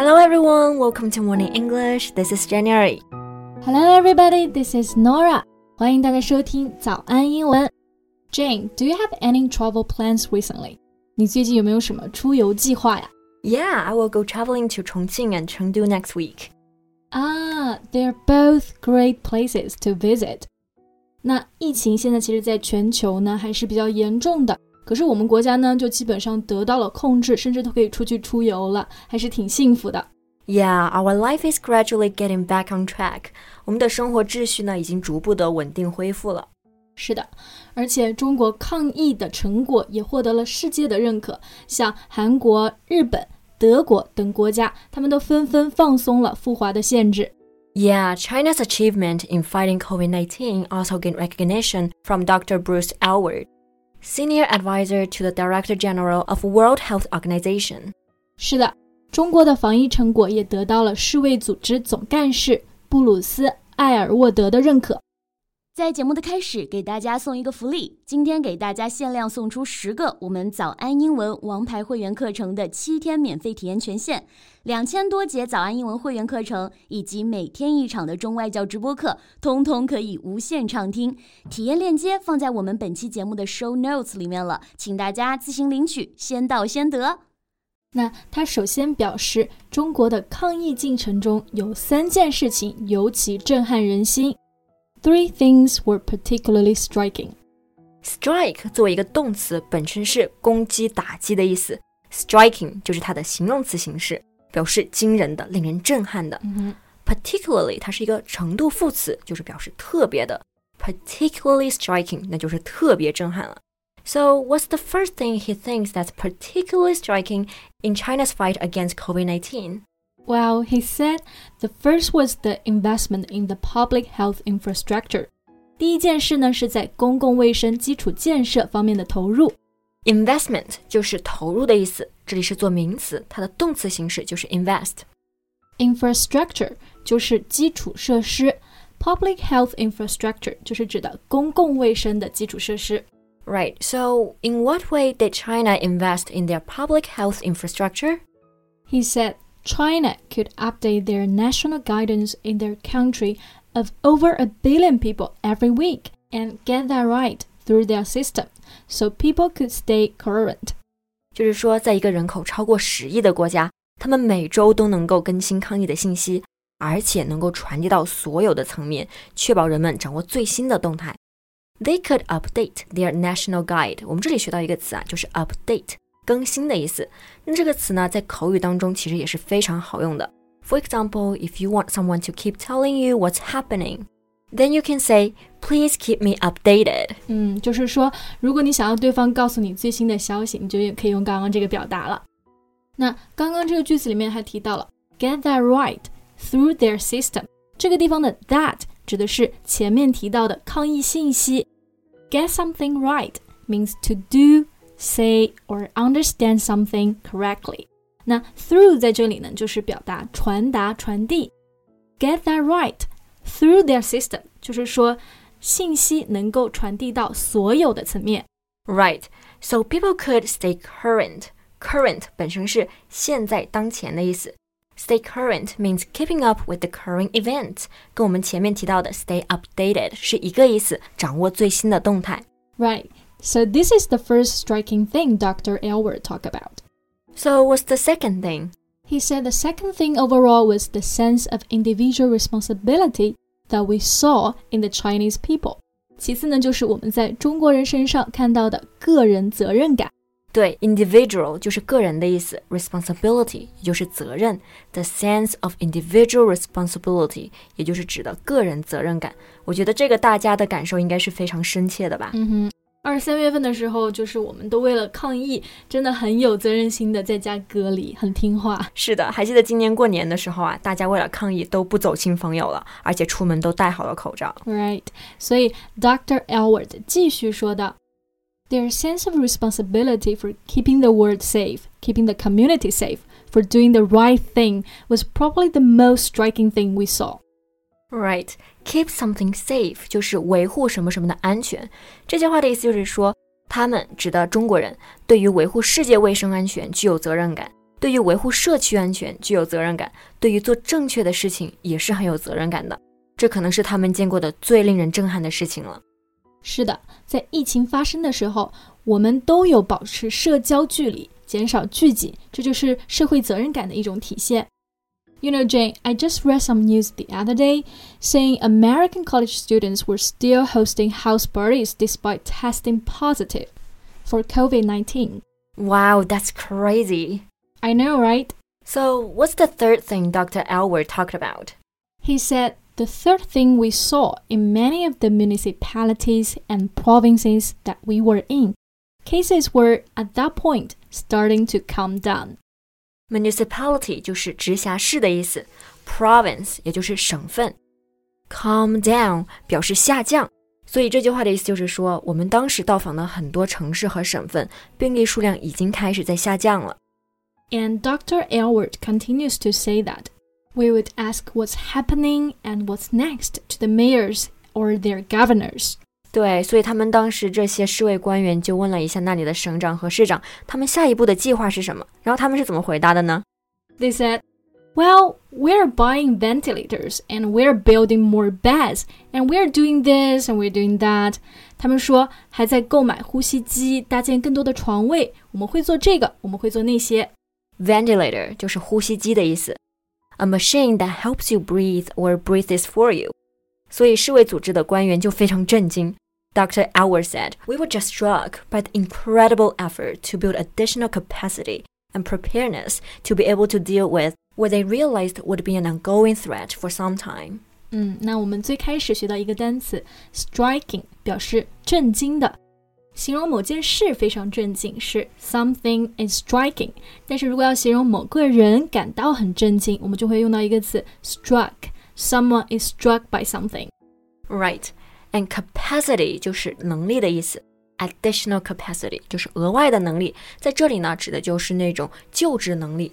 Hello everyone, welcome to Morning English. This is January. Hello everybody, this is Norah. 欢迎大家收听早安英文。Jane, do you have any travel plans recently? 你最近有没有什么出游计划呀？Yeah, I will go traveling to Chongqing and Chengdu next week. Ah, they're both great places to visit. 那疫情现在其实在全球呢还是比较严重的。可是我们国家呢，就基本上得到了控制，甚至都可以出去出游了，还是挺幸福的。Yeah, our life is gradually getting back on track. 我们的生活秩序呢已经逐步的稳定恢复了。是的，而且中国抗疫的成果也获得了世界的认可，像韩国、日本、德国等国家，他们都纷纷放松了赴华的限制。Yeah, China's achievement in fighting COVID-19 also gained recognition from Dr. Bruce Aylward. Senior advisor to the Director General of World Health Organization. 是的，中国的防疫成果也得到了世卫组织总干事布鲁斯·艾尔沃德的认可。在节目的开始，给大家送一个福利。今天给大家限量送出十个我们早安英文王牌会员课程的七天免费体验权限，两千多节早安英文会员课程以及每天一场的中外教直播课，通通可以无限畅听。体验链接放在我们本期节目的 show notes 里面了，请大家自行领取，先到先得。那他首先表示，中国的抗疫进程中有三件事情尤其震撼人心。Three things were particularly striking. Strike 作为一个动词，本身是攻击、打击的意思。Striking 就是它的形容词形式，表示惊人的、令人震撼的。Particularly 它是一个程度副词，就是表示特别的。Particularly striking 那就是特别震撼了。So what's the first thing he thinks that's particularly striking in China's fight against COVID-19? Well, he said the first was the investment in the public health infrastructure. 第一件事呢是在公共卫生基础建设方面的投入。 Investment 就是投入的意思，这里是做名词，它的动词形式就是 invest。 Infrastructure 就是基础设施，public health infrastructure 就是指的公共卫生的基础设施。 Right. So, in what way did China invest in their public health infrastructure? He said China could update their national guidance in their country of over a billion people every week and get that right through their system so people could stay current. 就是说，在一个人口超过十亿的国家，他们每周都能够更新抗疫的信息，而且能够传递到所有的层面，确保人们掌握最新的动态。They could update their national guide。我们这里学到一个词啊，就是 update， 更新的意思。那这个词呢，在口语当中其实也是非常好用的。For example, if you want someone to keep telling you what's happening, then you can say, "Please keep me updated." 嗯，就是说，如果你想要对方告诉你最新的消息，你就也可以用刚刚这个表达了。那刚刚这个句子里面还提到了 get that right through their system，这个地方的 that 指的是前面提到的抗疫信息。Get something right means to do, say or understand something correctly。那 through 在这里呢，就是表达传达、传递。Get that right through their system，就是说信息能够传递到所有的层面。 Right. So people could stay current. Current 本身是现在、当前的意思。Stay current means keeping up with the current event，跟我们前面提到的 stay updated 是一个意思，掌握最新的动态。 Right. So this is the first striking thing Dr. Aylward talked about. So what's the second thing? He said the second thing overall was the sense of individual responsibility that we saw in the Chinese people. 其次呢，就是我们在中国人身上看到的个人责任感。对，individual 就是个人的意思，responsibility 也就是责任，the sense of individual responsibility 也就是指的个人责任感。我觉得这个大家的感受应该是非常深切的吧。嗯哼，二三月份的时候，就是我们都为了抗疫，真的很有责任心的在家隔离，很听话。是的，还记得今年过年的时候啊，大家为了抗疫都不走亲访友了，而且出门都戴好了口罩。Right，所以 Dr. Aylward 继续说道：“Their sense of responsibility for keeping the world safe, keeping the community safe, for doing the right thing was probably the most striking thing we saw.” Right, keep something safe 就是维护什么什么的安全。这句话的意思就是说，他们指的中国人对于维护世界卫生安全具有责任感。对于维护社区安全具有责任感，对于做正确的事情也是很有责任感的。这可能是他们见过的最令人震撼的事情了。是的，在疫情发生的时候，我们都有保持社交距离，减少聚集，这就是社会责任感的一种体现。You know, Jane, I just read some news the other day saying American college students were still hosting house parties despite testing positive for COVID 19. Wow, that's crazy. I know, right? So, what's the third thing Dr. Aylward talked about? He said the third thing we saw in many of the municipalities and provinces that we were in, cases were at that point starting to calm down municipality 就是直辖市的意思，province 也就是省份。Come down 表示下降，所以这句话的意思就是说，我们当时到访的很多城市和省份，病例数量已经开始在下降了。And Dr. Aylward continues to say that we would ask what's happening and what's next to the mayors or their governors. 对，所以他们当时这些市委官员就问了一下那里的省长和市长，他们下一步的计划是什么？然后他们是怎么回答的呢？They said, "Well, we're buying ventilators and we're building more beds and we're doing this and we're doing that." 他们说还在购买呼吸机，搭建更多的床位，我们会做这个，我们会做那些。Ventilator 就是呼吸机的意思，a machine that helps you breathe or breathes for you。所以世卫组织的官员就非常震惊。Dr. Hour said, We were just struck by the incredible effort to build additional capacity and preparedness to be able to deal with what they realized would be an ongoing threat for some time. 嗯，那我们最开始学到一个单词 striking，表示震惊的，形容某件事非常震惊是 something is striking。但是如果要形容某个人感到很震惊，我们就会用到一个词 struck。Someone is struck by something. Right And capacity 就是能力的意思，additional capacity 就是额外的能力，在这里呢指的就是那种就职能力。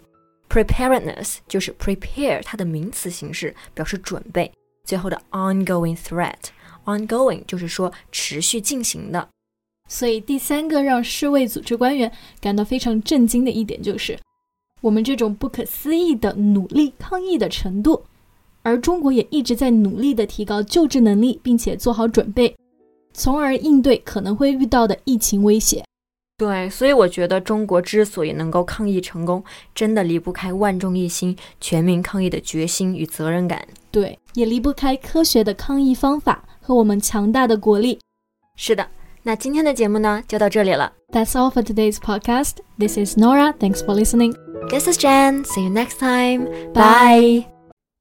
Preparedness 就是 prepare 它的名词形式，表示准备。最后的 ongoing threat，ongoing 就是说持续进行的。所以第三个让世卫组织官员感到非常震惊的一点就是，我们这种不可思议的努力抗疫的程度。而中国也一直在努力的提高救治能力，并且做好准备，从而应对可能会遇到的疫情威胁。对，所以我觉得中国之所以能够抗疫成功，真的离不开万众一心、全民抗疫的决心与责任感。对，也离不开科学的抗疫方法和我们强大的国力。是的，那今天的节目呢，就到这里了。That's all for today's podcast. This is Nora. Thanks for listening. This is Jen. See you next time. Bye.